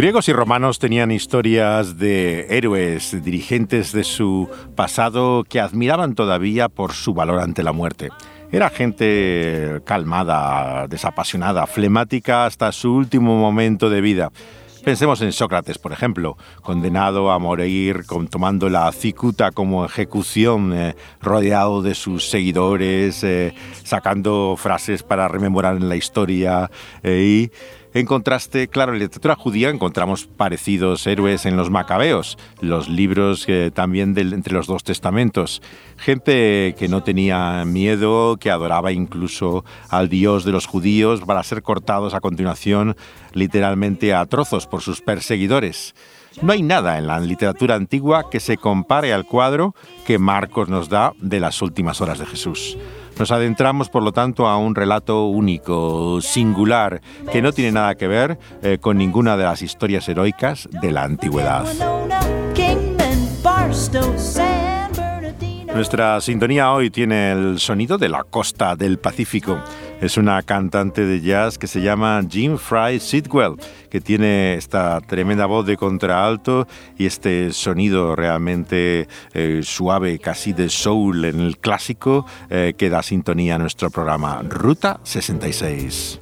Griegos y romanos tenían historias de héroes, dirigentes de su pasado que admiraban todavía por su valor ante la muerte. Era gente calmada, desapasionada, flemática hasta su último momento de vida. Pensemos en Sócrates, por ejemplo, condenado a morir tomando la cicuta como ejecución, eh, rodeado de sus seguidores, eh, sacando frases para rememorar en la historia eh, y en contraste, claro, en la literatura judía encontramos parecidos héroes en los macabeos, los libros también entre los dos testamentos. Gente que no tenía miedo, que adoraba incluso al Dios de los judíos para ser cortados a continuación literalmente a trozos por sus perseguidores. No hay nada en la literatura antigua que se compare al cuadro que Marcos nos da de las últimas horas de Jesús. Nos adentramos, por lo tanto, a un relato único, singular, que no tiene nada que ver eh, con ninguna de las historias heroicas de la antigüedad. Nuestra sintonía hoy tiene el sonido de la costa del Pacífico. Es una cantante de jazz que se llama Jim Fry Sidwell, que tiene esta tremenda voz de contraalto y este sonido realmente eh, suave, casi de soul en el clásico, eh, que da sintonía a nuestro programa Ruta 66.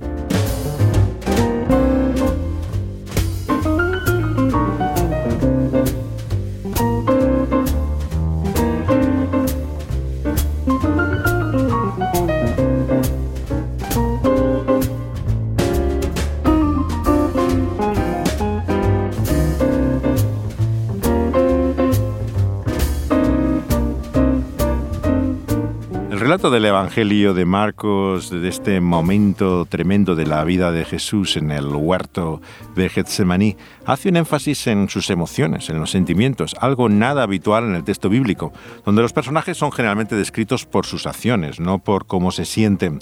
Del Evangelio de Marcos, de este momento tremendo de la vida de Jesús en el huerto de Getsemaní, hace un énfasis en sus emociones, en los sentimientos, algo nada habitual en el texto bíblico, donde los personajes son generalmente descritos por sus acciones, no por cómo se sienten.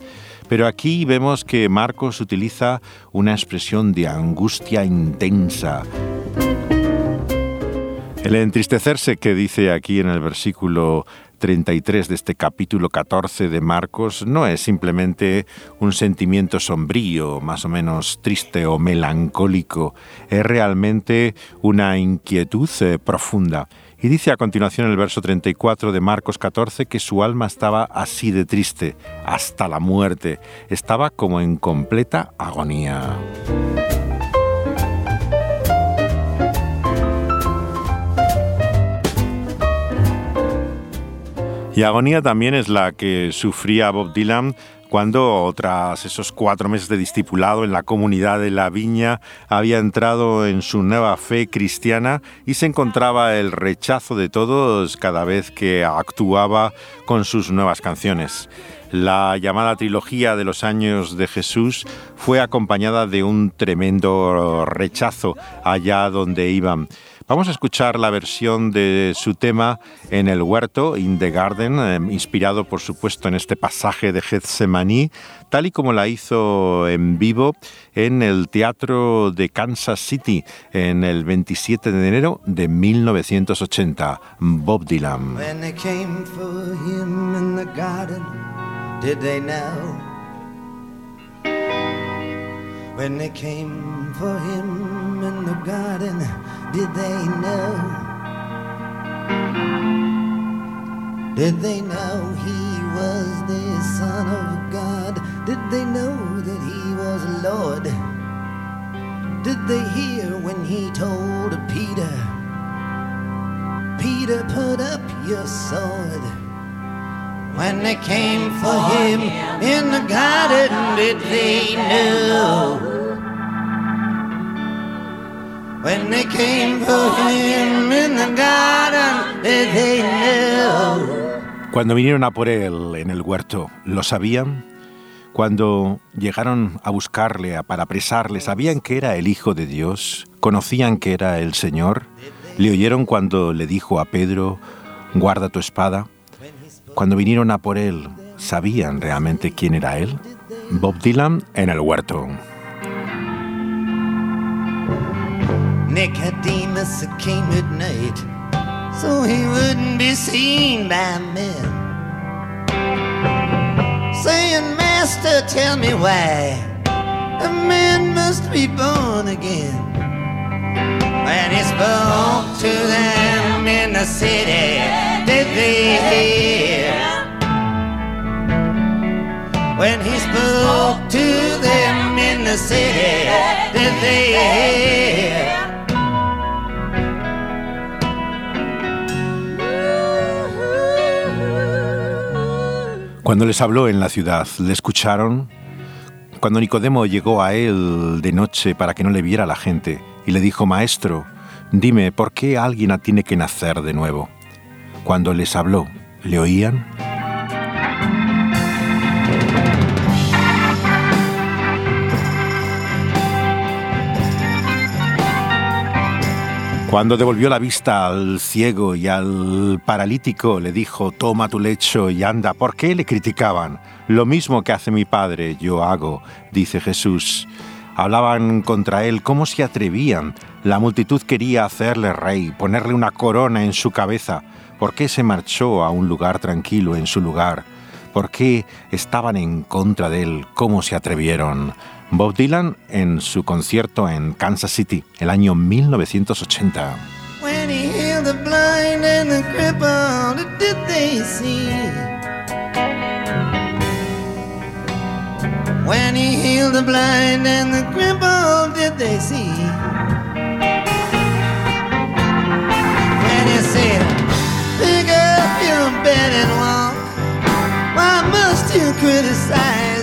Pero aquí vemos que Marcos utiliza una expresión de angustia intensa. El entristecerse que dice aquí en el versículo 33 de este capítulo 14 de Marcos no es simplemente un sentimiento sombrío, más o menos triste o melancólico, es realmente una inquietud eh, profunda. Y dice a continuación el verso 34 de Marcos 14 que su alma estaba así de triste, hasta la muerte, estaba como en completa agonía. Y agonía también es la que sufría Bob Dylan cuando tras esos cuatro meses de discipulado en la comunidad de la viña había entrado en su nueva fe cristiana y se encontraba el rechazo de todos cada vez que actuaba con sus nuevas canciones. La llamada trilogía de los años de Jesús fue acompañada de un tremendo rechazo allá donde iban. Vamos a escuchar la versión de su tema en el huerto, In the Garden, eh, inspirado por supuesto en este pasaje de Getsemaní, tal y como la hizo en vivo en el Teatro de Kansas City en el 27 de enero de 1980, Bob Dylan. When they came for him in the garden, did they know? Did they know he was the Son of God? Did they know that he was Lord? Did they hear when he told Peter, Peter, put up your sword? When they came for him in the garden, did they know? Cuando vinieron a por él en el huerto, ¿lo sabían? Cuando llegaron a buscarle, para apresarle, ¿sabían que era el Hijo de Dios? ¿Conocían que era el Señor? Le oyeron cuando le dijo a Pedro, guarda tu espada. Cuando vinieron a por él, ¿sabían realmente quién era él? Bob Dylan en el huerto. Nicodemus came at night, so he wouldn't be seen by men. Saying, Master, tell me why a man must be born again. When he spoke to them in the city, did they hear? When he spoke to them in the city, did they hear? Cuando les habló en la ciudad, ¿le escucharon? Cuando Nicodemo llegó a él de noche para que no le viera la gente y le dijo, Maestro, dime, ¿por qué alguien tiene que nacer de nuevo? Cuando les habló, ¿le oían? Cuando devolvió la vista al ciego y al paralítico, le dijo, toma tu lecho y anda. ¿Por qué le criticaban? Lo mismo que hace mi padre, yo hago, dice Jesús. Hablaban contra él, ¿cómo se atrevían? La multitud quería hacerle rey, ponerle una corona en su cabeza. ¿Por qué se marchó a un lugar tranquilo en su lugar? ¿Por qué estaban en contra de él? ¿Cómo se atrevieron? Bob Dylan en su concierto en Kansas City, el año 1980. When he healed the blind and the crippled, did they see? When he said, pick up your bed and walk, why must you criticize?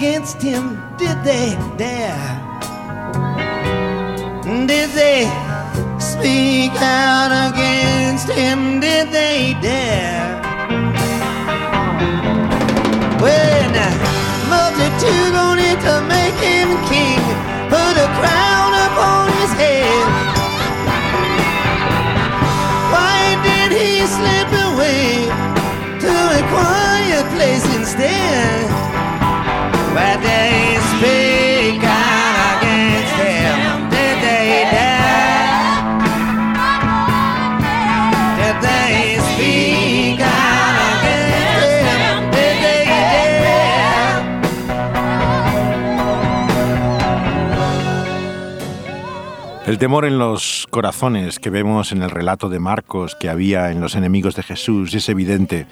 Against him did they dare? Did they speak out against him? El temor en los corazones que vemos en el relato de Marcos que había en los enemigos de Jesús es evidente.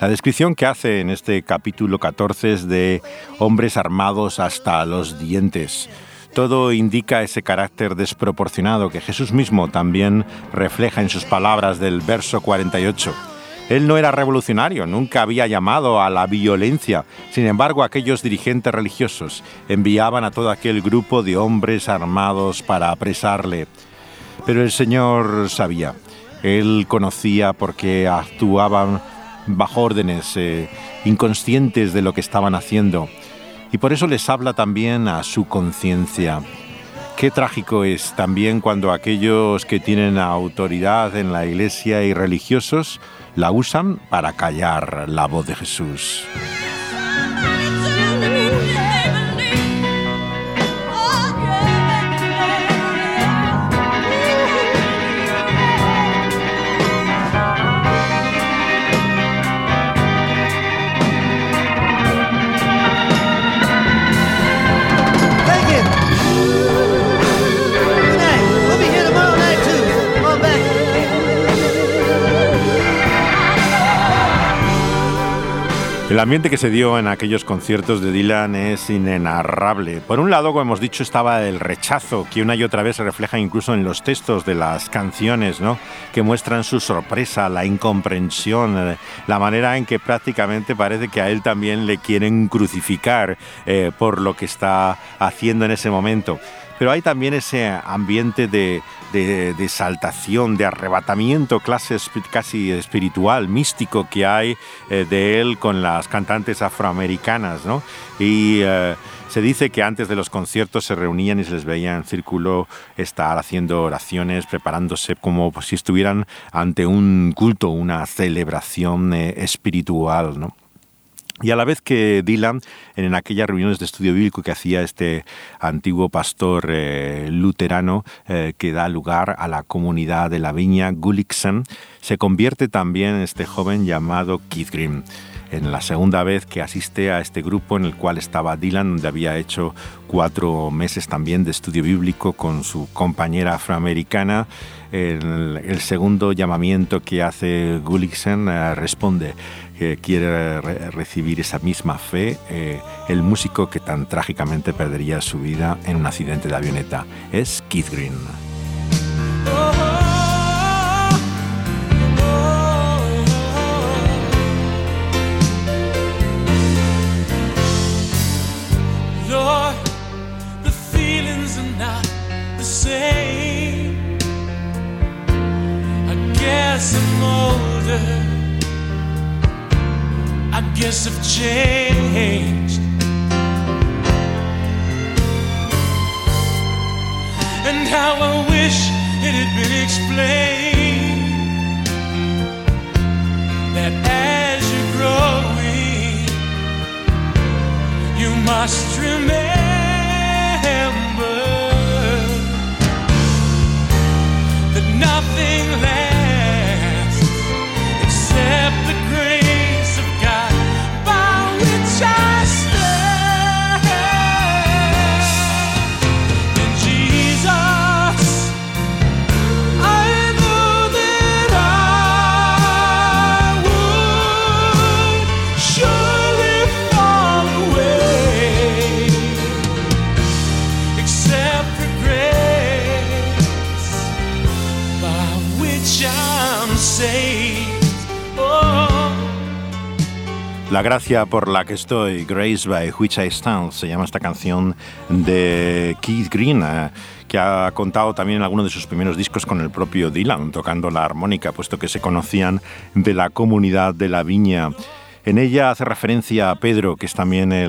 La descripción que hace en este capítulo 14 es de hombres armados hasta los dientes. Todo indica ese carácter desproporcionado que Jesús mismo también refleja en sus palabras del verso 48. Él no era revolucionario, nunca había llamado a la violencia. Sin embargo, aquellos dirigentes religiosos enviaban a todo aquel grupo de hombres armados para apresarle. Pero el Señor sabía, Él conocía porque actuaban bajo órdenes, eh, inconscientes de lo que estaban haciendo. Y por eso les habla también a su conciencia. Qué trágico es también cuando aquellos que tienen autoridad en la iglesia y religiosos la usan para callar la voz de Jesús. El ambiente que se dio en aquellos conciertos de Dylan es inenarrable. Por un lado, como hemos dicho, estaba el rechazo, que una y otra vez se refleja incluso en los textos de las canciones, ¿no? que muestran su sorpresa, la incomprensión, la manera en que prácticamente parece que a él también le quieren crucificar eh, por lo que está haciendo en ese momento pero hay también ese ambiente de, de, de exaltación, de arrebatamiento clase, casi espiritual, místico que hay eh, de él con las cantantes afroamericanas, ¿no? Y eh, se dice que antes de los conciertos se reunían y se les veía en círculo estar haciendo oraciones, preparándose como si estuvieran ante un culto, una celebración eh, espiritual, ¿no? Y a la vez que Dylan, en aquellas reuniones de estudio bíblico que hacía este antiguo pastor eh, luterano eh, que da lugar a la comunidad de la viña Gulliksen, se convierte también en este joven llamado Keith Green en la segunda vez que asiste a este grupo en el cual estaba Dylan, donde había hecho cuatro meses también de estudio bíblico con su compañera afroamericana. El, el segundo llamamiento que hace Gulliksen eh, responde que quiere re recibir esa misma fe, eh, el músico que tan trágicamente perdería su vida en un accidente de avioneta. Es Keith Green. I guess I've changed. And how I wish it had been explained that as you're growing, you must remember. Gracia por la que estoy, Grace by Which I Stand, se llama esta canción de Keith Green, eh, que ha contado también en alguno de sus primeros discos con el propio Dylan, tocando la armónica, puesto que se conocían de la comunidad de la viña. En ella hace referencia a Pedro, que es también eh,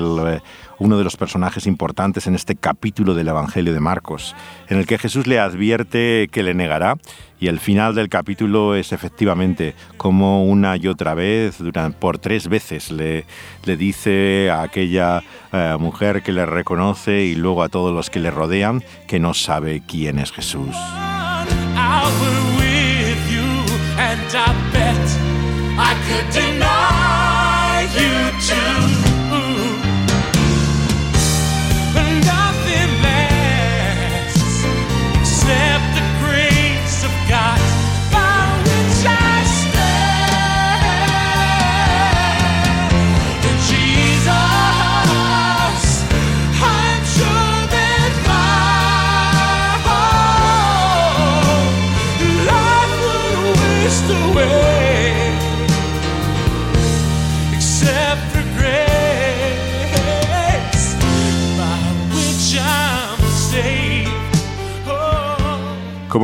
uno de los personajes importantes en este capítulo del Evangelio de Marcos, en el que Jesús le advierte que le negará y el final del capítulo es efectivamente como una y otra vez, por tres veces, le, le dice a aquella eh, mujer que le reconoce y luego a todos los que le rodean que no sabe quién es Jesús. to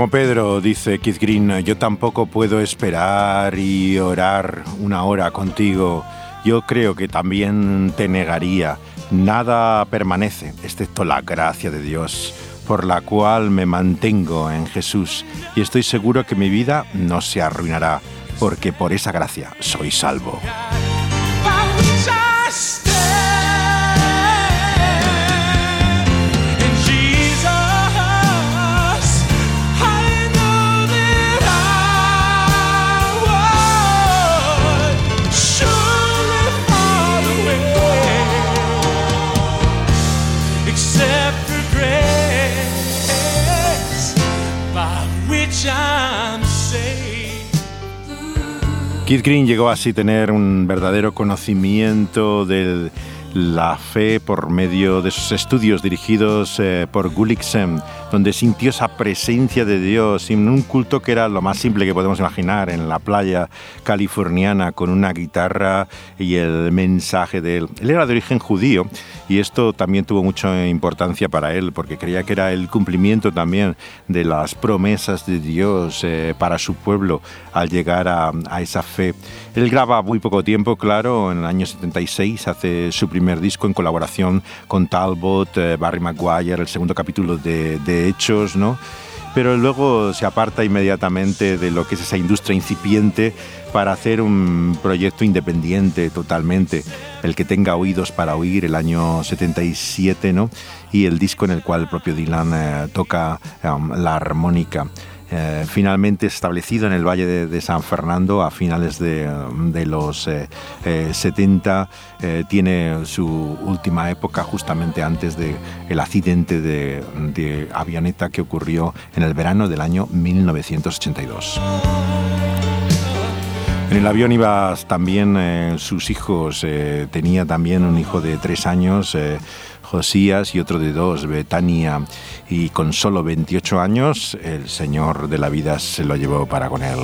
Como Pedro, dice Keith Green, yo tampoco puedo esperar y orar una hora contigo. Yo creo que también te negaría. Nada permanece, excepto la gracia de Dios, por la cual me mantengo en Jesús. Y estoy seguro que mi vida no se arruinará, porque por esa gracia soy salvo. Keith Green llegó así a tener un verdadero conocimiento de la fe por medio de sus estudios dirigidos eh, por Gulliksen donde sintió esa presencia de Dios en un culto que era lo más simple que podemos imaginar, en la playa californiana con una guitarra y el mensaje de él. Él era de origen judío y esto también tuvo mucha importancia para él porque creía que era el cumplimiento también de las promesas de Dios eh, para su pueblo al llegar a, esa fe. Él graba muy poco tiempo, claro, en el año 76 hace su primer disco en colaboración con Talbot, eh, Barry Maguire, el segundo capítulo de hechos, ¿no? Pero luego se aparta inmediatamente de lo que es esa industria incipiente para hacer un proyecto independiente totalmente, el que tenga oídos para oír, el año 77, ¿no? Y el disco en el cual el propio Dylan eh, toca um, la armónica. Eh, finalmente establecido en el Valle de, San Fernando a finales de, los 70. Eh, eh, tiene su última época justamente antes del el accidente de, de avioneta que ocurrió en el verano del año 1982. En el avión iban también sus hijos, tenía también un hijo de tres años, Josías y otro de dos, Betania, y con solo 28 años el Señor de la vida se lo llevó para con él.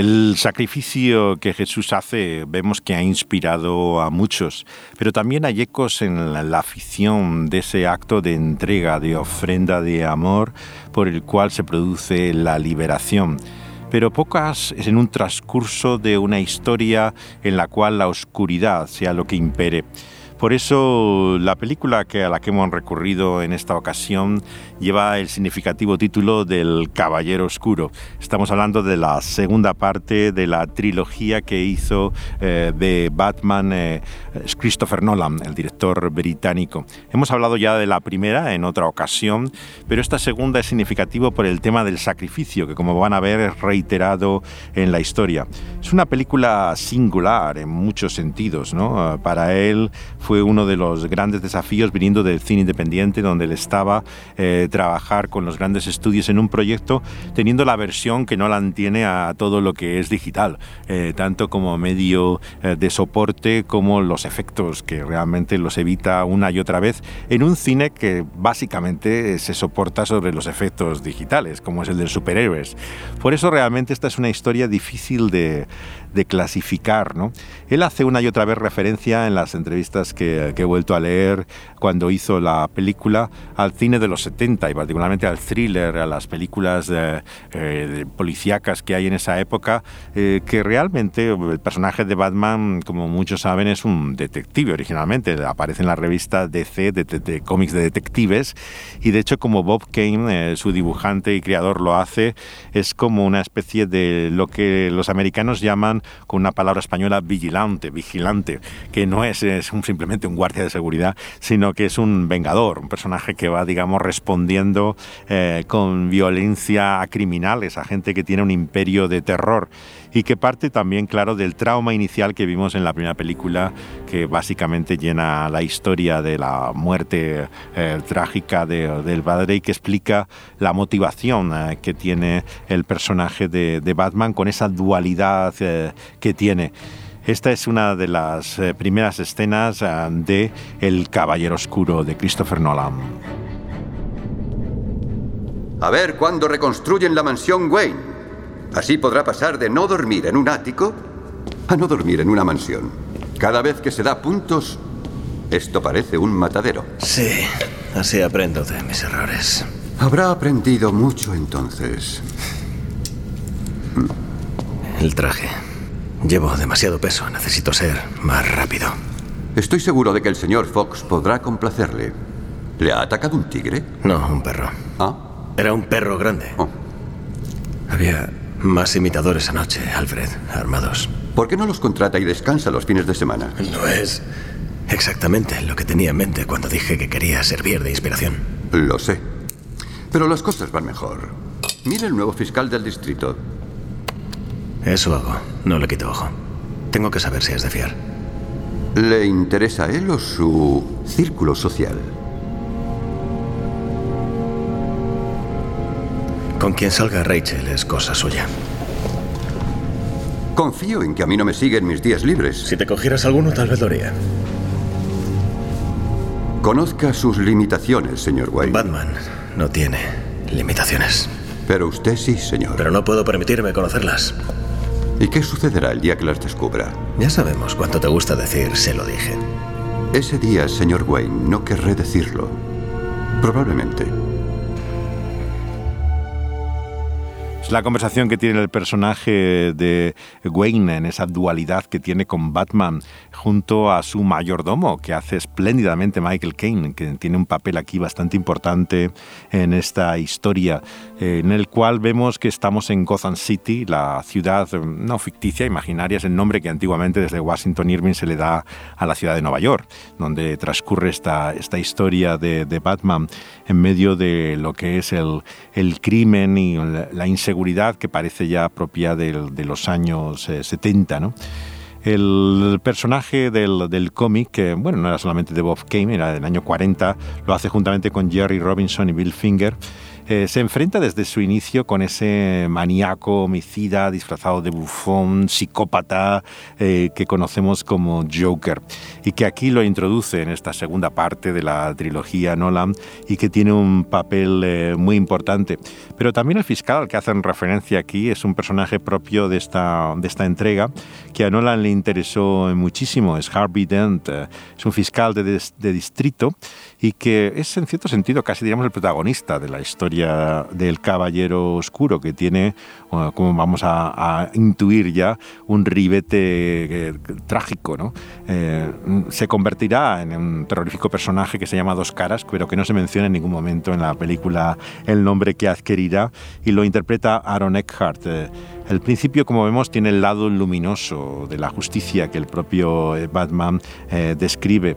El sacrificio que Jesús hace vemos que ha inspirado a muchos, pero también hay ecos en la, afición de ese acto de entrega, de ofrenda de amor por el cual se produce la liberación pero pocas en un transcurso de una historia en la cual la oscuridad sea lo que impere. Por eso la película que a la que hemos recurrido en esta ocasión lleva el significativo título del Caballero Oscuro. Estamos hablando de la segunda parte de la trilogía que hizo eh, de Batman eh, Christopher Nolan, el director británico. Hemos hablado ya de la primera en otra ocasión, pero esta segunda es significativo por el tema del sacrificio, que como van a ver es reiterado en la historia. Es una película singular en muchos sentidos. ¿no? Para él uno de los grandes desafíos viniendo del cine independiente, donde él estaba, eh, trabajar con los grandes estudios en un proyecto, teniendo la versión que Nolan tiene a todo lo que es digital, eh, tanto como medio eh, de soporte como los efectos, que realmente los evita una y otra vez, en un cine que básicamente se soporta sobre los efectos digitales, como es el de superhéroes. Por eso realmente esta es una historia difícil de, de clasificar. ¿no? Él hace una y otra vez referencia en las entrevistas que, he vuelto a leer cuando hizo la película al cine de los 70 y particularmente al thriller, a las películas eh, policíacas que hay en esa época, eh, que realmente el personaje de Batman, como muchos saben, es un detective originalmente. Aparece en la revista DC de, cómics de detectives y de hecho como Bob Kane, eh, su dibujante y creador, lo hace, es como una especie de lo que los americanos llaman con una palabra española vigilante, vigilante, que no es, simplemente un guardia de seguridad, sino que es un vengador, un personaje que va, digamos, respondiendo eh, con violencia a criminales, a gente que tiene un imperio de terror y que parte también, claro, del trauma inicial que vimos en la primera película, que básicamente llena la historia de la muerte eh, trágica del padre y que explica la motivación eh, que tiene el personaje de, Batman con esa dualidad que tiene. Esta es una de las primeras escenas de El Caballero Oscuro de Christopher Nolan. A ver cuándo reconstruyen la mansión Wayne. Así podrá pasar de no dormir en un ático a no dormir en una mansión. Cada vez que se da puntos, esto parece un matadero. Sí, así aprendo de mis errores. Habrá aprendido mucho entonces. El traje. Llevo demasiado peso. Necesito ser más rápido. Estoy seguro de que el señor Fox podrá complacerle. ¿Le ha atacado un tigre? No, un perro. ¿Ah? Era un perro grande. Oh. Había más imitadores anoche, Alfred, armados. ¿Por qué no los contrata y descansa los fines de semana? No es exactamente lo que tenía en mente cuando dije que quería servir de inspiración. Lo sé. Pero las cosas van mejor. Mire el nuevo fiscal del distrito. Eso hago. No le quito ojo. Tengo que saber si es de fiar. ¿Le interesa a él o su círculo social? Con quien salga Rachel es cosa suya. Confío en que a mí no me siguen mis días libres. Si te cogieras alguno, tal vez lo haría. Conozca sus limitaciones, señor Wayne. Batman no tiene limitaciones. Pero usted sí, señor. Pero no puedo permitirme conocerlas. ¿Y qué sucederá el día que las descubra? Ya sabemos cuánto te gusta decir, se lo dije. Ese día, señor Wayne, no querré decirlo. Probablemente. La conversación que tiene el personaje de Wayne en esa dualidad que tiene con Batman junto a su mayordomo que hace espléndidamente Michael Caine, que tiene un papel aquí bastante importante en esta historia, eh, en el cual vemos que estamos en Gotham City, la ciudad no ficticia, imaginaria, es el nombre que antiguamente desde Washington Irving se le da a la ciudad de Nueva York, donde transcurre esta, esta historia de, de Batman en medio de lo que es el, el crimen y la inseguridad que parece ya propia de los años 70, eh. El personaje del, del cómic, que bueno, no era solamente de Bob Kane, era del año 40, lo hace juntamente con Jerry Robinson y Bill Finger, eh, se enfrenta desde su inicio con ese maníaco homicida disfrazado de bufón, psicópata eh, que conocemos como Joker y que aquí lo introduce en esta segunda parte de la trilogía Nolan y que tiene un papel eh, muy importante. Pero también el fiscal al que hacen referencia aquí es un personaje propio de esta, de esta entrega que a Nolan le interesó muchísimo, es Harvey Dent, es un fiscal de, de distrito y que es en cierto sentido casi diríamos el protagonista de la historia del Caballero Oscuro, que tiene, como vamos a, intuir ya, un ribete eh, trágico. ¿no? Eh, se convertirá en un terrorífico personaje que se llama Dos Caras, pero que no se menciona en ningún momento en la película el nombre que adquirirá, y lo interpreta Aaron Eckhart. Eh, el principio, como vemos, tiene el lado luminoso de la justicia que el propio Batman describe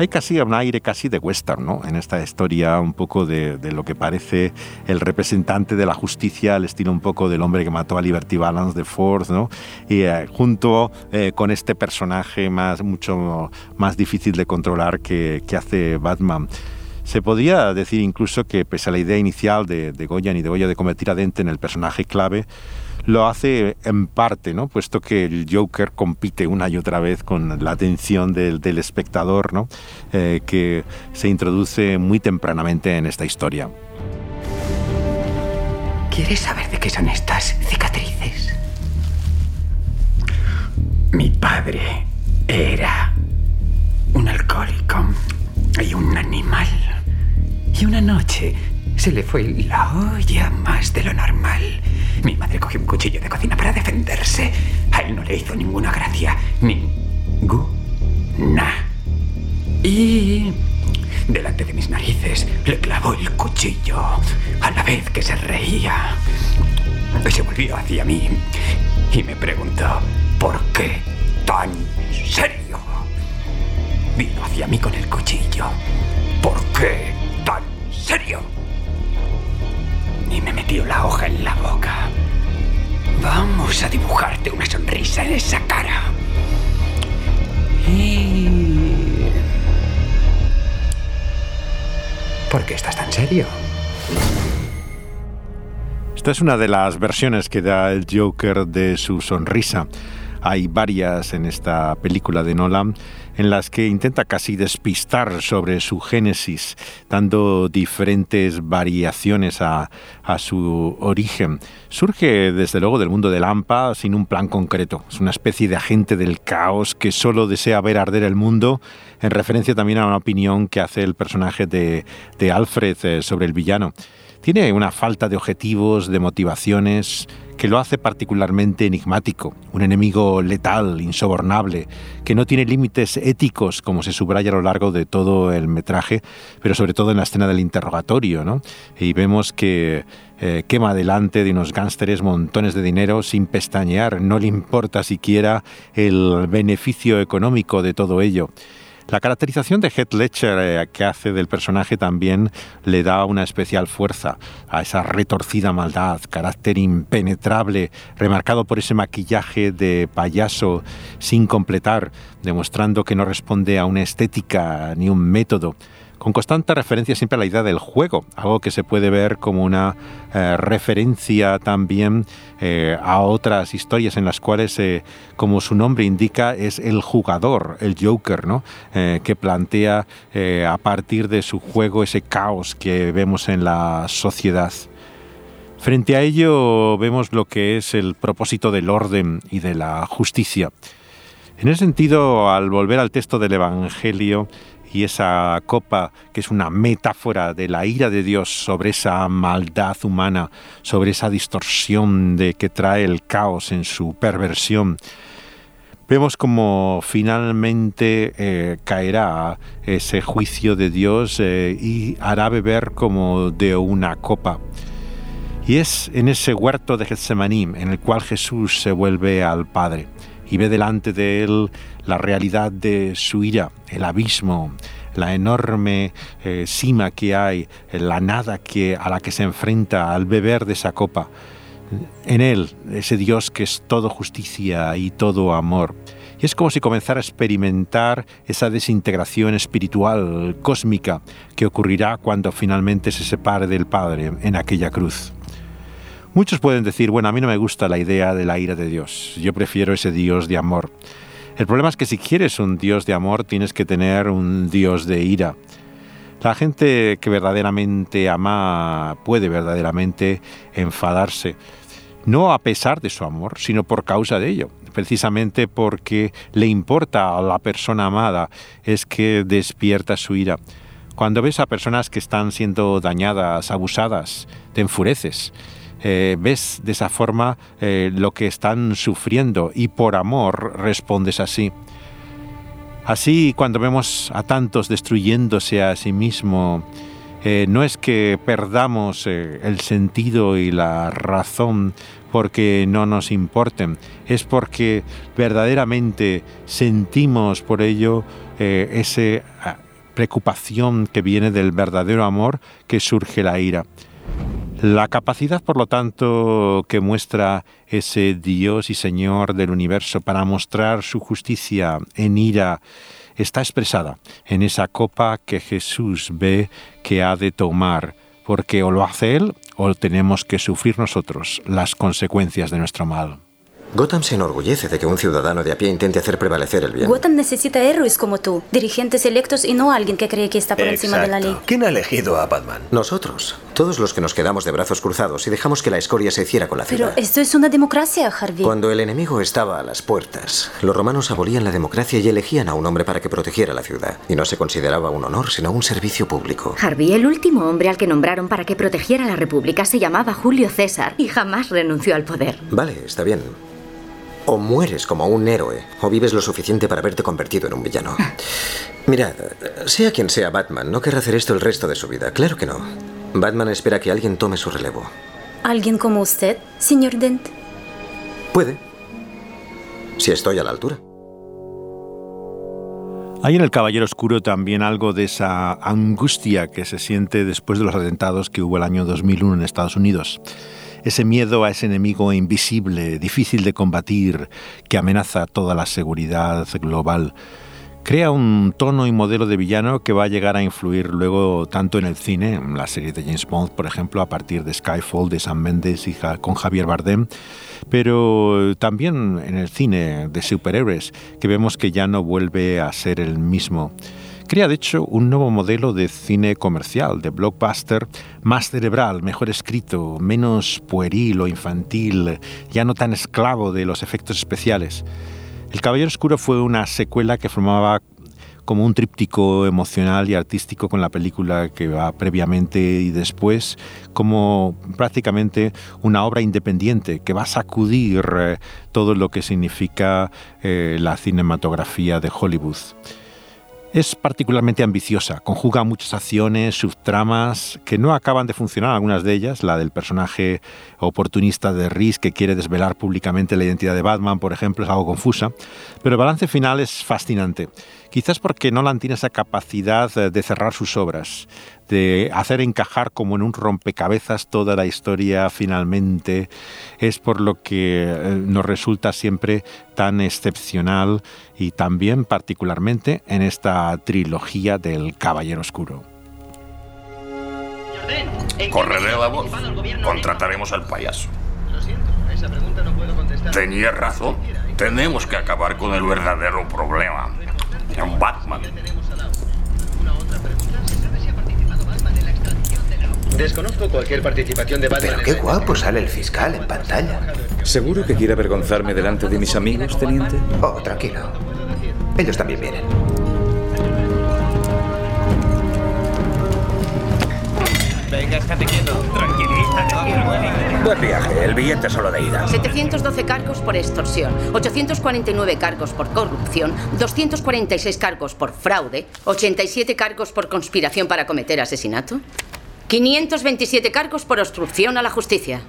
hay casi un aire casi de western, ¿no? En esta historia un poco de, lo que parece el representante de la justicia, al estilo un poco del hombre que mató a Liberty Balance de Ford, ¿no? Y eh, junto eh, con este personaje más, mucho más difícil de controlar que, que hace Batman. Se podría decir incluso que pese a la idea inicial de, de Goyan y de Goya de convertir a Dente en el personaje clave, lo hace en parte, ¿no? puesto que el Joker compite una y otra vez con la atención del, espectador, ¿no? Eh, que se introduce muy tempranamente en esta historia. ¿Quieres saber de qué son estas cicatrices? Mi padre era un alcohólico y un animal. Y una noche se le fue la olla más de lo normal. Mi madre cogió un cuchillo de cocina para defenderse. A él no le hizo ninguna gracia. Ninguna. Y... Delante de mis narices le clavó el cuchillo a la vez que se reía. Se volvió hacia mí y me preguntó, ¿por qué tan serio? Vino hacia mí con el cuchillo. ¿Por qué tan serio? Y me metió la hoja en la boca. Vamos a dibujarte una sonrisa en esa cara. Y... ¿Por qué estás tan serio? Esta es una de las versiones que da el Joker de su sonrisa. Hay varias en esta película de Nolan en las que intenta casi despistar sobre su génesis, dando diferentes variaciones a, su origen. Surge desde luego del mundo de Lampa sin un plan concreto. Es una especie de agente del caos que solo desea ver arder el mundo, en referencia también a una opinión que hace el personaje de, de Alfred eh, sobre el villano. Tiene una falta de objetivos, de motivaciones, que lo hace particularmente enigmático, un enemigo letal, insobornable, que no tiene límites éticos, como se subraya a lo largo de todo el metraje, pero sobre todo en la escena del interrogatorio, ¿no? Y vemos que eh, quema delante de unos gánsteres montones de dinero sin pestañear, no le importa siquiera el beneficio económico de todo ello. La caracterización de Heath Ledger eh, que hace del personaje también le da una especial fuerza a esa retorcida maldad, carácter impenetrable, remarcado por ese maquillaje de payaso sin completar, demostrando que no responde a una estética ni un método con constante referencia siempre a la idea del juego, algo que se puede ver como una eh, referencia también eh, a otras historias en las cuales, eh, como su nombre indica, es el jugador, el Joker, ¿no? que plantea a partir de su juego ese caos que vemos en la sociedad. Frente a ello vemos lo que es el propósito del orden y de la justicia. En ese sentido, al volver al texto del Evangelio, y esa copa que es una metáfora de la ira de Dios sobre esa maldad humana, sobre esa distorsión de que trae el caos en su perversión. Vemos como finalmente eh, caerá ese juicio de Dios eh, y hará beber como de una copa. Y es en ese huerto de Getsemaní en el cual Jesús se vuelve al Padre y ve delante de él la realidad de su ira, el abismo, la enorme eh, cima que hay, la nada que, a la que se enfrenta al beber de esa copa. En él, ese Dios que es todo justicia y todo amor. Y es como si comenzara a experimentar esa desintegración espiritual, cósmica, que ocurrirá cuando finalmente se separe del Padre en aquella cruz. Muchos pueden decir, bueno, a mí no me gusta la idea de la ira de Dios, yo prefiero ese Dios de amor. El problema es que si quieres un Dios de amor, tienes que tener un Dios de ira. La gente que verdaderamente ama puede verdaderamente enfadarse, no a pesar de su amor, sino por causa de ello, precisamente porque le importa a la persona amada, es que despierta su ira. Cuando ves a personas que están siendo dañadas, abusadas, te enfureces. Eh, ves de esa forma eh, lo que están sufriendo y por amor respondes así. Así cuando vemos a tantos destruyéndose a sí mismo, eh, no es que perdamos el sentido y la razón porque no nos importen, es porque verdaderamente sentimos por ello esa ah, preocupación que viene del verdadero amor que surge la ira. La capacidad, por lo tanto, que muestra ese Dios y Señor del universo para mostrar su justicia en ira está expresada en esa copa que Jesús ve que ha de tomar, porque o lo hace Él o tenemos que sufrir nosotros las consecuencias de nuestro mal. Gotham se enorgullece de que un ciudadano de a pie intente hacer prevalecer el bien. Gotham necesita héroes como tú, dirigentes electos y no alguien que cree que está por encima de la ley. ¿Quién ha elegido a Batman? Nosotros, todos los que nos quedamos de brazos cruzados y dejamos que la escoria se hiciera con la ciudad. Pero esto es una democracia, Harvey. Cuando el enemigo estaba a las puertas, los romanos abolían la democracia y elegían a un hombre para que protegiera la ciudad. Y no se consideraba un honor, sino un servicio público. Harvey, el último hombre al que nombraron para que protegiera la república, se llamaba Julio César y jamás renunció al poder. Vale, está bien. O mueres como un héroe, o vives lo suficiente para haberte convertido en un villano. Mira, sea quien sea Batman, no querrá hacer esto el resto de su vida. Claro que no. Batman espera que alguien tome su relevo. ¿Alguien como usted, señor Dent? Puede. Si estoy a la altura. Hay en el Caballero Oscuro también algo de esa angustia que se siente después de los atentados que hubo el año 2001 en Estados Unidos ese miedo a ese enemigo invisible, difícil de combatir, que amenaza toda la seguridad global. Crea un tono y modelo de villano que va a llegar a influir luego tanto en el cine, en la serie de James Bond, por ejemplo, a partir de Skyfall de Sam Mendes y con Javier Bardem, pero también en el cine de superhéroes, que vemos que ya no vuelve a ser el mismo. Crea, de hecho, un nuevo modelo de cine comercial, de blockbuster, más cerebral, mejor escrito, menos pueril o infantil, ya no tan esclavo de los efectos especiales. El Caballero Oscuro fue una secuela que formaba como un tríptico emocional y artístico con la película que va previamente y después, como prácticamente una obra independiente que va a sacudir eh, todo lo que significa eh, la cinematografía de Hollywood. Es particularmente ambiciosa, conjuga muchas acciones, subtramas que no acaban de funcionar, algunas de ellas, la del personaje oportunista de Reese que quiere desvelar públicamente la identidad de Batman, por ejemplo, es algo confusa, pero el balance final es fascinante. Quizás porque Nolan tiene esa capacidad de cerrar sus obras, de hacer encajar como en un rompecabezas toda la historia finalmente, es por lo que eh, nos resulta siempre tan excepcional y también particularmente en esta trilogía del Caballero Oscuro. Correré la voz. Contrataremos al payaso. Tenía razón. Tenemos que acabar con el verdadero problema. Batman. Desconozco cualquier participación de Batman. Pero qué guapo sale el fiscal en pantalla. ¿Seguro que quiere avergonzarme delante de mis amigos, teniente? Oh, tranquilo. Ellos también vienen. Venga, estate quieto. Tranquilízate. Buen viaje, el billete solo de ida. 712 cargos por extorsión, 849 cargos por corrupción, 246 cargos por fraude, 87 cargos por conspiración para cometer asesinato, 527 cargos por obstrucción a la justicia.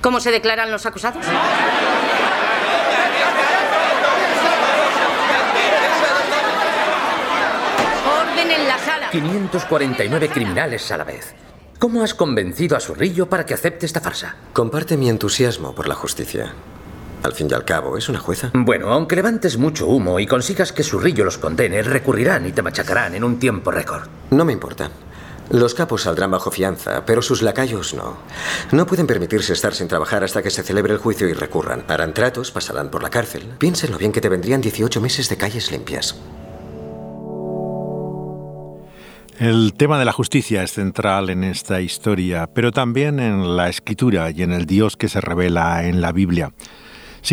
¿Cómo se declaran los acusados? Orden en la sala. 549 criminales a la vez. ¿Cómo has convencido a Zorrillo para que acepte esta farsa? Comparte mi entusiasmo por la justicia. Al fin y al cabo, es una jueza. Bueno, aunque levantes mucho humo y consigas que Zurrillo los condene, recurrirán y te machacarán en un tiempo récord. No me importa. Los capos saldrán bajo fianza, pero sus lacayos no. No pueden permitirse estar sin trabajar hasta que se celebre el juicio y recurran. Harán tratos, pasarán por la cárcel. Piénsenlo bien que te vendrían 18 meses de calles limpias. El tema de la justicia es central en esta historia, pero también en la escritura y en el Dios que se revela en la Biblia.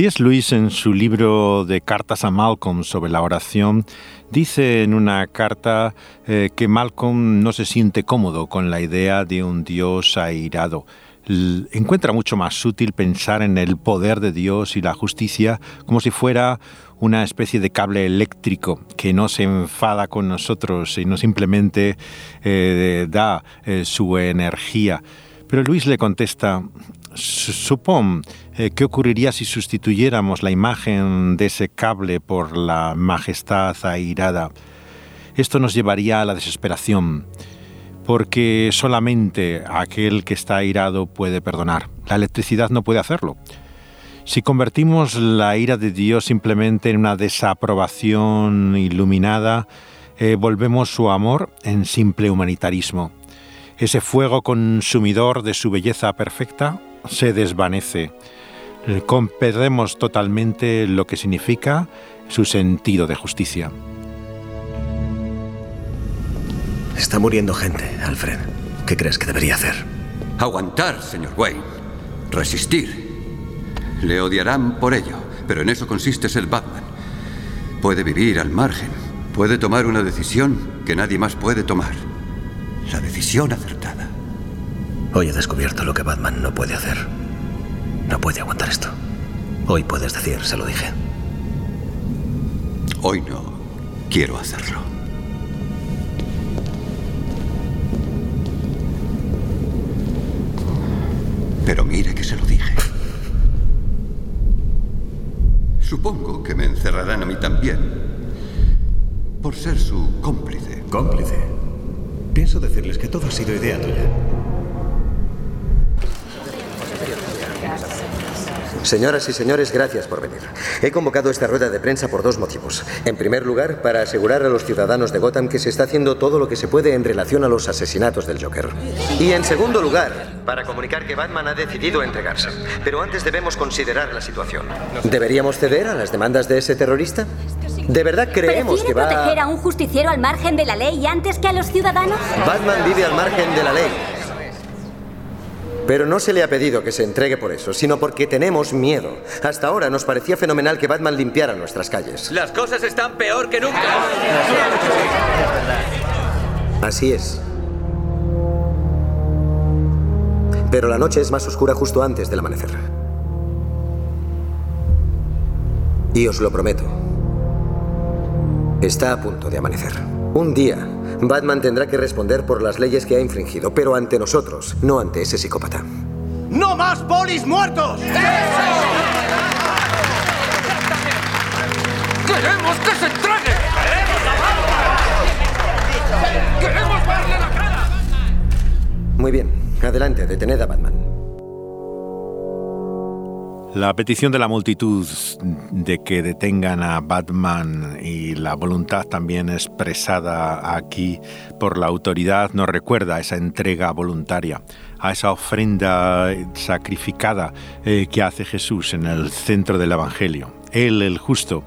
Es Luis en su libro de cartas a Malcolm sobre la oración dice en una carta eh, que Malcolm no se siente cómodo con la idea de un Dios airado encuentra mucho más útil pensar en el poder de Dios y la justicia como si fuera una especie de cable eléctrico que no se enfada con nosotros y no simplemente eh, da eh, su energía. Pero Luis le contesta, supón, eh, ¿qué ocurriría si sustituyéramos la imagen de ese cable por la majestad airada? Esto nos llevaría a la desesperación porque solamente aquel que está airado puede perdonar. La electricidad no puede hacerlo. Si convertimos la ira de Dios simplemente en una desaprobación iluminada, eh, volvemos su amor en simple humanitarismo. Ese fuego consumidor de su belleza perfecta se desvanece. Perdemos totalmente lo que significa su sentido de justicia. Está muriendo gente, Alfred. ¿Qué crees que debería hacer? Aguantar, señor Wayne. Resistir. Le odiarán por ello, pero en eso consiste ser Batman. Puede vivir al margen. Puede tomar una decisión que nadie más puede tomar. La decisión acertada. Hoy he descubierto lo que Batman no puede hacer. No puede aguantar esto. Hoy puedes decir, se lo dije. Hoy no. Quiero hacerlo. Pero mire que se lo dije. Supongo que me encerrarán a mí también. Por ser su cómplice. ¿Cómplice? Pienso decirles que todo ha sido idea tuya. Señoras y señores, gracias por venir. He convocado esta rueda de prensa por dos motivos. En primer lugar, para asegurar a los ciudadanos de Gotham que se está haciendo todo lo que se puede en relación a los asesinatos del Joker. Y en segundo lugar, para comunicar que Batman ha decidido entregarse. Pero antes debemos considerar la situación. ¿Deberíamos ceder a las demandas de ese terrorista? ¿De verdad creemos que va a... proteger a un justiciero al margen de la ley antes que a los ciudadanos? Batman vive al margen de la ley. Pero no se le ha pedido que se entregue por eso, sino porque tenemos miedo. Hasta ahora nos parecía fenomenal que Batman limpiara nuestras calles. Las cosas están peor que nunca. Así es. Pero la noche es más oscura justo antes del amanecer. Y os lo prometo. Está a punto de amanecer. Un día, Batman tendrá que responder por las leyes que ha infringido, pero ante nosotros, no ante ese psicópata. ¡No más polis muertos! ¡Queremos que se entregue! ¡Queremos verle la cara! Muy bien, adelante, detened a Batman. La petición de la multitud de que detengan a Batman y la voluntad también expresada aquí por la autoridad nos recuerda a esa entrega voluntaria, a esa ofrenda sacrificada eh, que hace Jesús en el centro del Evangelio. Él, el justo,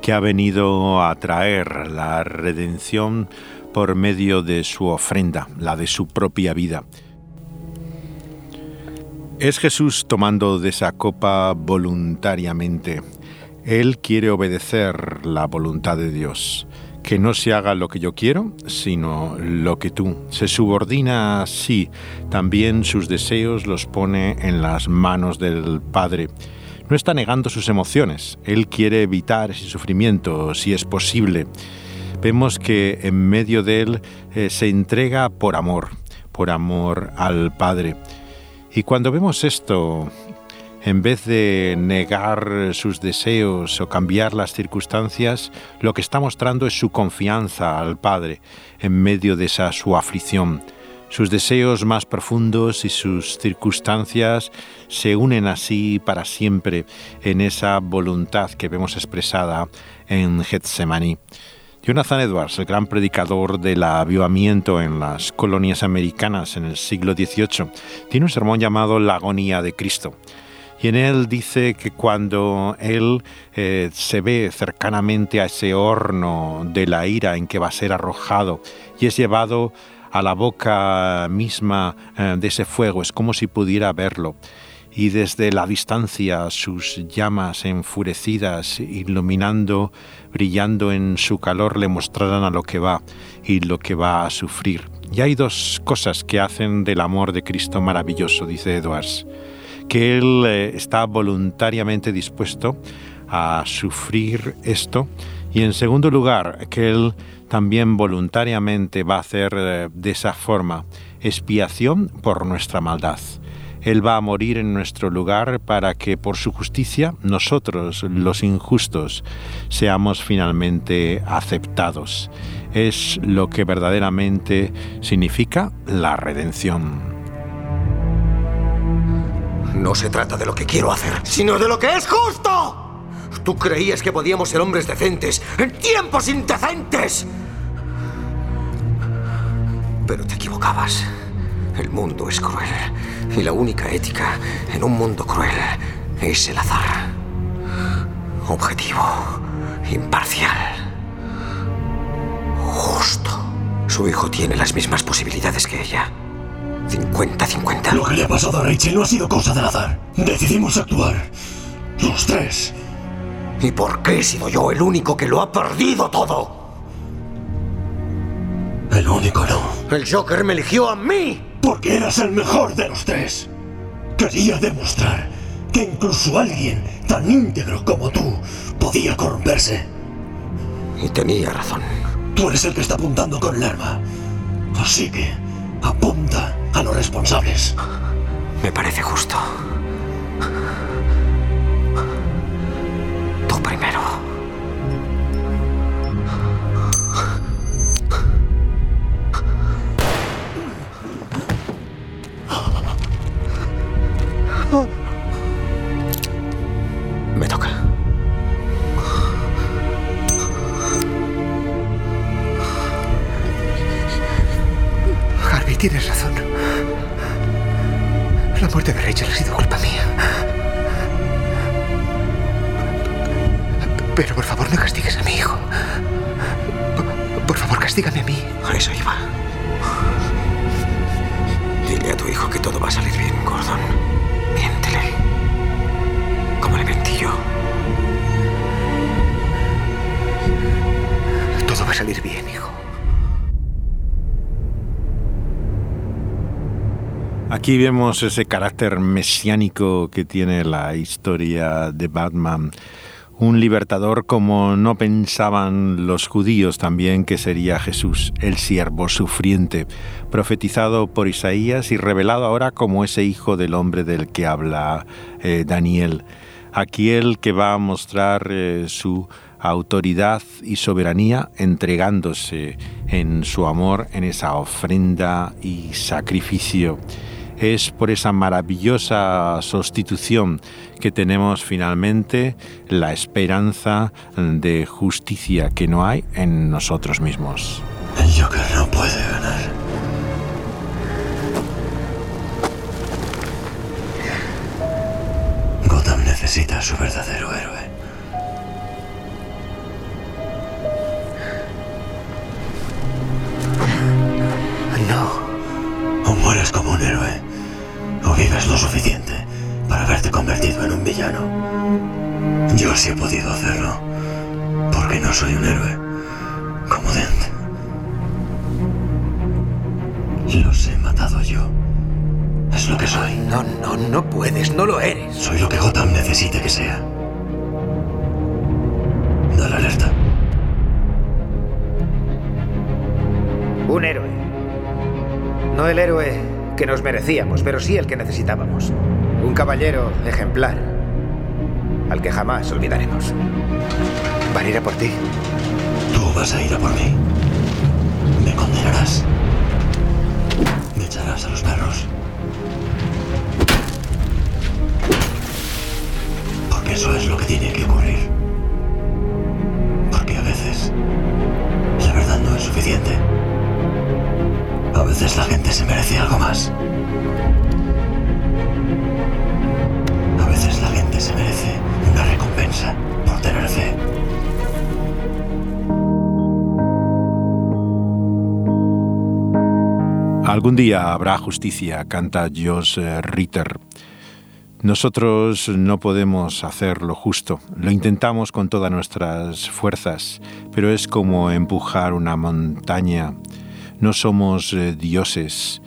que ha venido a traer la redención por medio de su ofrenda, la de su propia vida. Es Jesús tomando de esa copa voluntariamente. Él quiere obedecer la voluntad de Dios. Que no se haga lo que yo quiero, sino lo que tú. Se subordina así. También sus deseos los pone en las manos del Padre. No está negando sus emociones. Él quiere evitar ese sufrimiento, si es posible. Vemos que en medio de él eh, se entrega por amor, por amor al Padre. Y cuando vemos esto, en vez de negar sus deseos o cambiar las circunstancias, lo que está mostrando es su confianza al Padre en medio de esa su aflicción. Sus deseos más profundos y sus circunstancias se unen así para siempre en esa voluntad que vemos expresada en Getsemaní. Jonathan Edwards, el gran predicador del avivamiento en las colonias americanas en el siglo XVIII, tiene un sermón llamado La agonía de Cristo. Y en él dice que cuando él eh, se ve cercanamente a ese horno de la ira en que va a ser arrojado y es llevado a la boca misma eh, de ese fuego, es como si pudiera verlo y desde la distancia sus llamas enfurecidas, iluminando, brillando en su calor, le mostrarán a lo que va y lo que va a sufrir. Y hay dos cosas que hacen del amor de Cristo maravilloso, dice Edwards, que Él eh, está voluntariamente dispuesto a sufrir esto y en segundo lugar, que Él también voluntariamente va a hacer eh, de esa forma expiación por nuestra maldad. Él va a morir en nuestro lugar para que por su justicia nosotros, los injustos, seamos finalmente aceptados. Es lo que verdaderamente significa la redención. No se trata de lo que quiero hacer, sino de lo que es justo. Tú creías que podíamos ser hombres decentes en tiempos indecentes. Pero te equivocabas. El mundo es cruel. Y la única ética en un mundo cruel es el azar. Objetivo. Imparcial. Justo. Su hijo tiene las mismas posibilidades que ella. 50-50. Lo que le ha pasado a Rachel no ha sido cosa del azar. Decidimos actuar. Los tres. ¿Y por qué he sido yo el único que lo ha perdido todo? El único no. El Joker me eligió a mí. Porque eras el mejor de los tres. Quería demostrar que incluso alguien tan íntegro como tú podía corromperse. Y tenía razón. Tú eres el que está apuntando con el arma. Así que apunta a los responsables. Me parece justo. Me toca. Harvey, tienes razón. La muerte de Rachel ha sido culpa mía. Pero por favor no castigues a mi hijo. Por, favor, castígame a mí. A eso iba. Dile a tu hijo que todo va a salir bien, Gordon. Miéntele. Como le mentí yo. Todo va a salir bien, hijo. Aquí vemos ese carácter mesiánico que tiene la historia de Batman, un libertador como no pensaban los judíos también que sería Jesús, el siervo sufriente, profetizado por Isaías y revelado ahora como ese hijo del hombre del que habla eh, Daniel, aquel que va a mostrar eh, su autoridad y soberanía entregándose en su amor en esa ofrenda y sacrificio es por esa maravillosa sustitución que tenemos finalmente la esperanza de justicia que no hay en nosotros mismos. El Joker no puede ganar. Gotham necesita a su verdadero héroe. No. O mueres como un héroe o vives lo suficiente para haberte convertido en un villano. Yo sí he podido hacerlo, porque no soy un héroe como Dent. Los he matado yo. Es lo que soy. No, no, no puedes, no lo eres. Soy lo que Gotham necesite que sea. Dale alerta. Un héroe. No el héroe que nos merecíamos, pero sí el que necesitábamos. Un caballero ejemplar, al que jamás olvidaremos. Van a ir a por ti. Tú vas a ir a por mí. Me condenarás. Me echarás a los perros. Porque eso es lo que tiene que ocurrir. Porque a veces la verdad no es suficiente. A veces la gente se merece algo más. A veces la gente se merece una recompensa por tener fe. Algún día habrá justicia, canta Josh Ritter. Nosotros no podemos hacer lo justo, lo intentamos con todas nuestras fuerzas, pero es como empujar una montaña. No somos eh, dioses,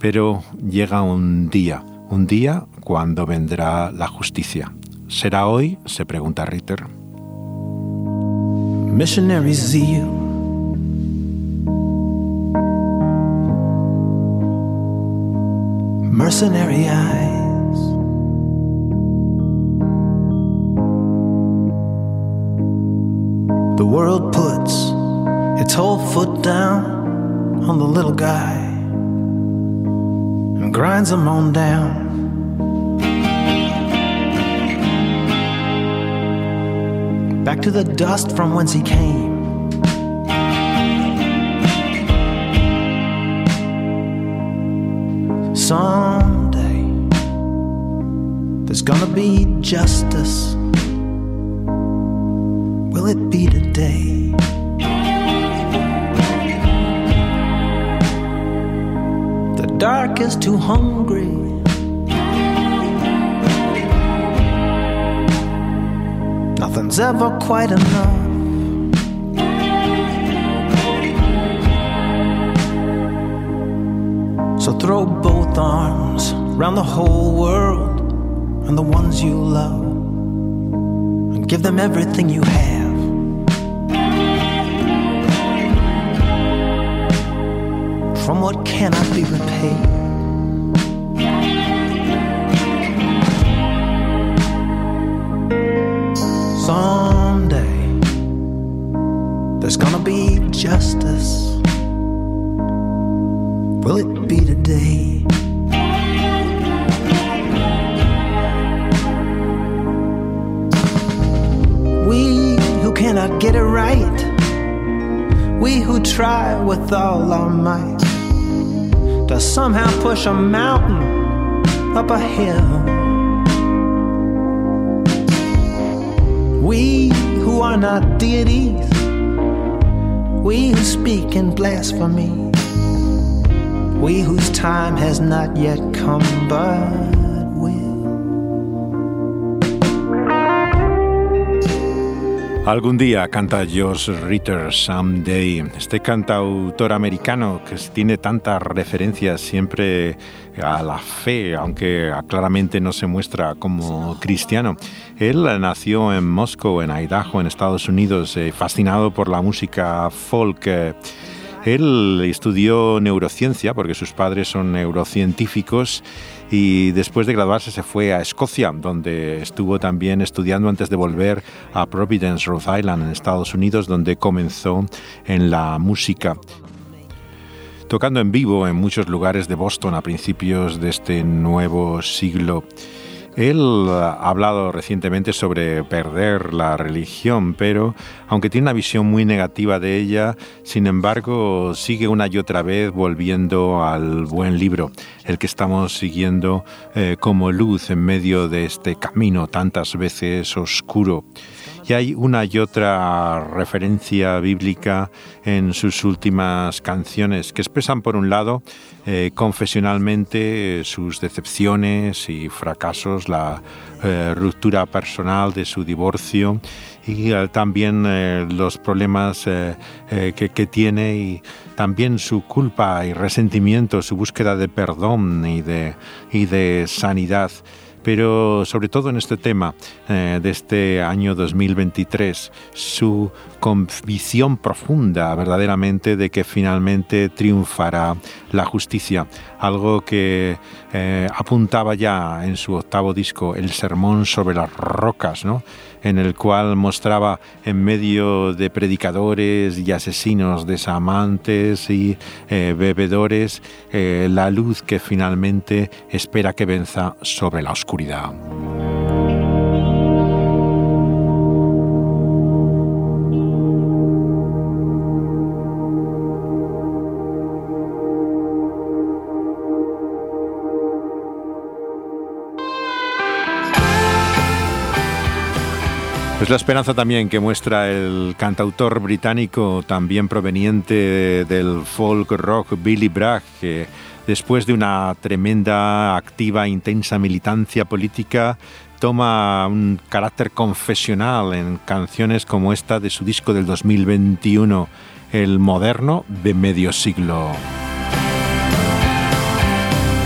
pero llega un día, un día cuando vendrá la justicia. ¿Será hoy? se pregunta Ritter. Missionary zeal. Mercenary eyes. The world puts its whole foot down on the little guy and grinds him on down. Back to the dust from whence he came. Someday there's gonna be justice. Will it be today? Dark is too hungry. Nothing's ever quite enough. So throw both arms around the whole world and the ones you love and give them everything you have. From what cannot be repaid. Someday there's gonna be justice. Will it be today? We who cannot get it right, we who try with all our might to somehow push a mountain up a hill. We who are not deities, we who speak in blasphemy, we whose time has not yet come but Algún día canta Josh Ritter, Someday, este cantautor americano que tiene tantas referencias siempre a la fe, aunque claramente no se muestra como cristiano. Él nació en Moscow, en Idaho, en Estados Unidos, eh, fascinado por la música folk. Él estudió neurociencia porque sus padres son neurocientíficos y después de graduarse se fue a Escocia, donde estuvo también estudiando antes de volver a Providence, Rhode Island, en Estados Unidos, donde comenzó en la música tocando en vivo en muchos lugares de Boston a principios de este nuevo siglo. Él ha hablado recientemente sobre perder la religión, pero aunque tiene una visión muy negativa de ella, sin embargo sigue una y otra vez volviendo al buen libro, el que estamos siguiendo eh, como luz en medio de este camino tantas veces oscuro. Y hay una y otra referencia bíblica en sus últimas canciones que expresan, por un lado, eh, confesionalmente sus decepciones y fracasos, la eh, ruptura personal de su divorcio y eh, también los problemas que, que, tiene y también su culpa y resentimiento, su búsqueda de perdón y de, y de sanidad. Pero sobre todo en este tema eh, de este año 2023, su convicción profunda verdaderamente de que finalmente triunfará la justicia, algo que eh, apuntaba ya en su octavo disco, El Sermón sobre las Rocas, ¿no? en el cual mostraba en medio de predicadores y asesinos, desamantes y eh, bebedores, eh, la luz que finalmente espera que venza sobre la oscuridad. Es la esperanza también que muestra el cantautor británico, también proveniente del folk rock Billy Bragg, que después de una tremenda, activa, intensa militancia política, toma un carácter confesional en canciones como esta de su disco del 2021, El Moderno de Medio Siglo.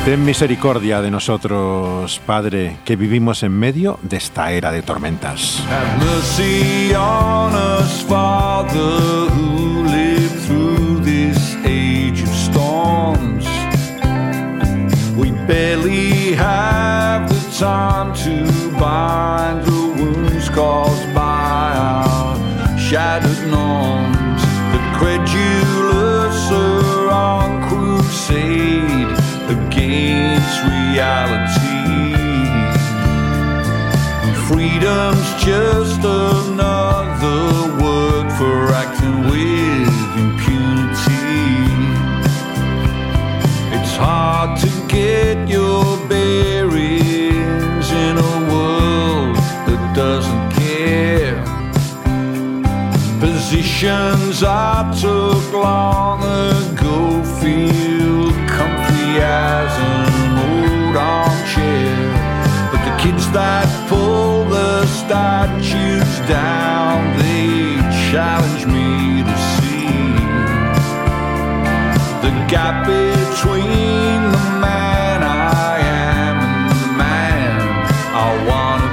Ten misericordia de nosotros, Padre, que vivimos en medio de esta era de tormentas. Have mercy reality. Freedom's just another word for acting with impunity. It's hard to get your bearings in a world that doesn't care. Positions I took long that pull the statues down, they challenge me to see the gap between the man I am and the man I wanna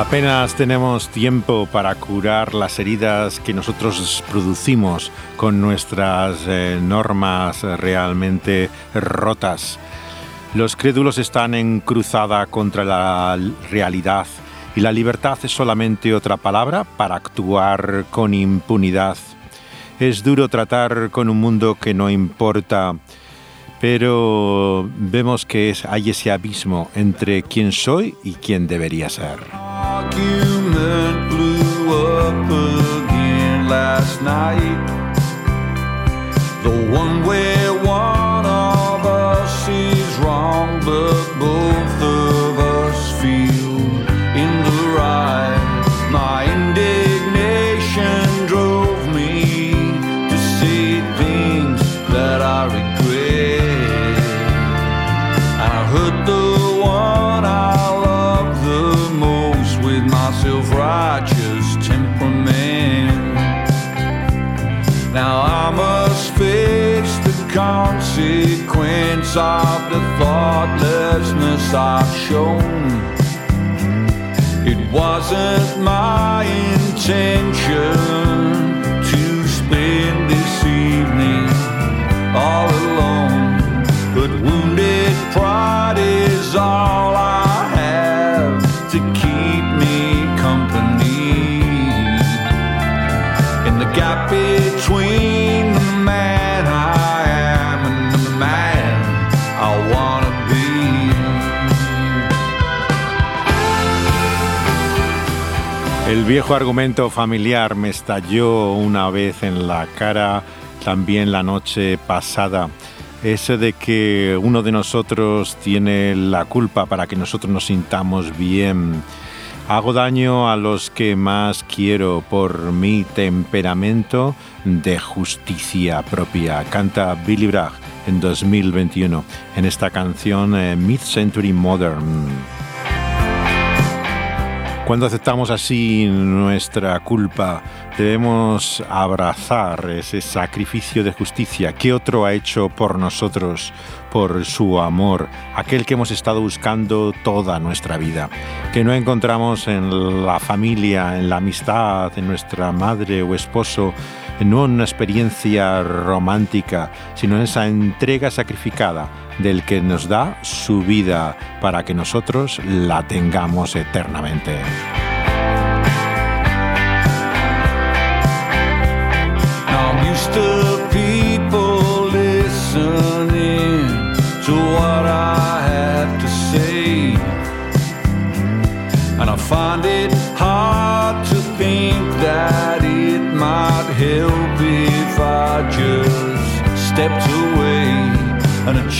Apenas tenemos tiempo para curar las heridas que nosotros producimos con nuestras eh, normas realmente rotas. Los crédulos están en cruzada contra la realidad y la libertad es solamente otra palabra para actuar con impunidad. Es duro tratar con un mundo que no importa, pero vemos que es, hay ese abismo entre quién soy y quién debería ser. wrong, but both of us feel in the right. My indignation drove me to say things that I regret. I hurt the one I love the most with my self righteous temperament. Now I must face the consequence of the thoughtlessness I've shown. It wasn't my intention to spend this evening all alone, but wounded pride is all I have to keep viejo argumento familiar me estalló una vez en la cara también la noche pasada. Ese de que uno de nosotros tiene la culpa para que nosotros nos sintamos bien. Hago daño a los que más quiero por mi temperamento de justicia propia. Canta Billy Bragg en 2021 en esta canción eh, Mid-Century Modern. Cuando aceptamos así nuestra culpa, debemos abrazar ese sacrificio de justicia que otro ha hecho por nosotros, por su amor, aquel que hemos estado buscando toda nuestra vida, que no encontramos en la familia, en la amistad, en nuestra madre o esposo, no en una experiencia romántica, sino en esa entrega sacrificada del que nos da su vida para que nosotros la tengamos eternamente.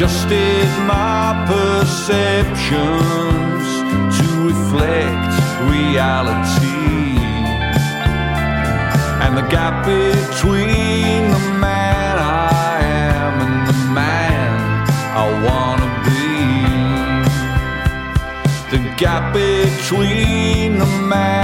Adjusted my perceptions to reflect reality. And the gap between the man I am and the man I wanna be. The gap between the man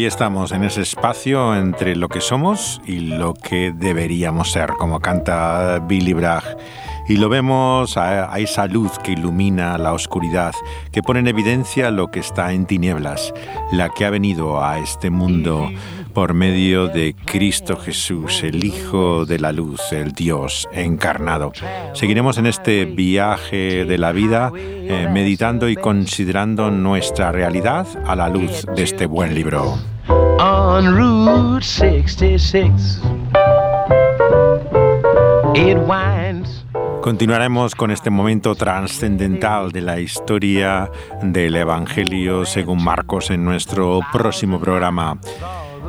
ahí estamos, en ese espacio entre lo que somos y lo que deberíamos ser, como canta Billy Bragg. Y lo vemos a, esa luz que ilumina la oscuridad, que pone en evidencia lo que está en tinieblas, la que ha venido a este mundo por medio de Cristo Jesús, el Hijo de la Luz, el Dios encarnado. Seguiremos en este viaje de la vida eh, meditando y considerando nuestra realidad a la luz de este buen libro. On Route 66, it winds. Continuaremos con este momento trascendental de la historia del Evangelio según Marcos en nuestro próximo programa.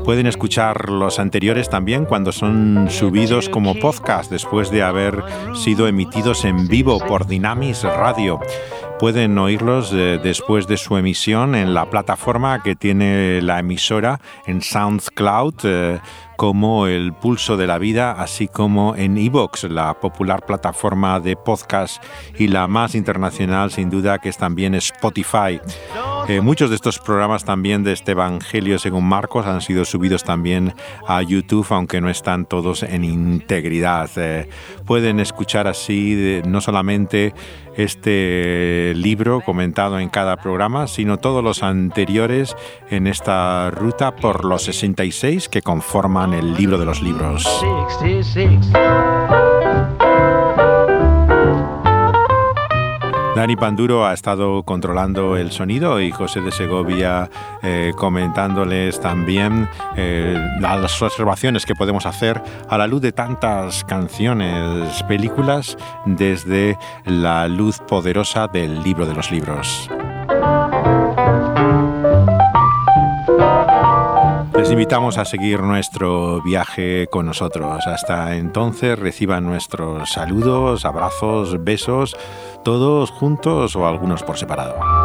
Pueden escuchar los anteriores también cuando son subidos como podcast después de haber sido emitidos en vivo por Dynamis Radio. Pueden oírlos eh, después de su emisión en la plataforma que tiene la emisora en SoundCloud. Eh, como El Pulso de la Vida, así como en Evox, la popular plataforma de podcast y la más internacional sin duda que es también Spotify. Eh, muchos de estos programas también de este Evangelio según Marcos han sido subidos también a YouTube, aunque no están todos en integridad. Eh, pueden escuchar así de, no solamente este libro comentado en cada programa, sino todos los anteriores en esta ruta por los 66 que conforman el libro de los libros. 66. Dani Panduro ha estado controlando el sonido y José de Segovia eh, comentándoles también eh, las observaciones que podemos hacer a la luz de tantas canciones, películas, desde la luz poderosa del libro de los libros. Les invitamos a seguir nuestro viaje con nosotros. Hasta entonces reciban nuestros saludos, abrazos, besos, todos juntos o algunos por separado.